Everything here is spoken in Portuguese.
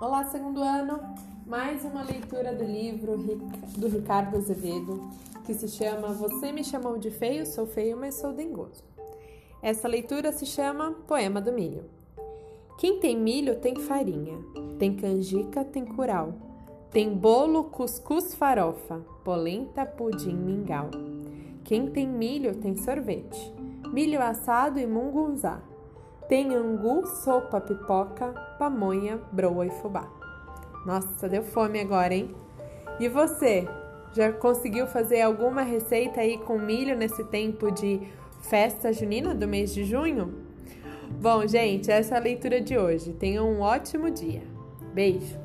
Olá, segundo ano! Mais uma leitura do livro do Ricardo Azevedo que se chama Você me chamou de feio, sou feio, mas sou dengoso. Essa leitura se chama Poema do Milho. Quem tem milho tem farinha, tem canjica, tem curau, tem bolo, cuscuz, farofa, polenta, pudim, mingau. Quem tem milho tem sorvete, milho assado e mungunzá. Tem angu, sopa, pipoca, pamonha, broa e fubá. Nossa, deu fome agora, hein? E você? Já conseguiu fazer alguma receita aí com milho nesse tempo de festa junina do mês de junho? Bom, gente, essa é a leitura de hoje. Tenham um ótimo dia. Beijo!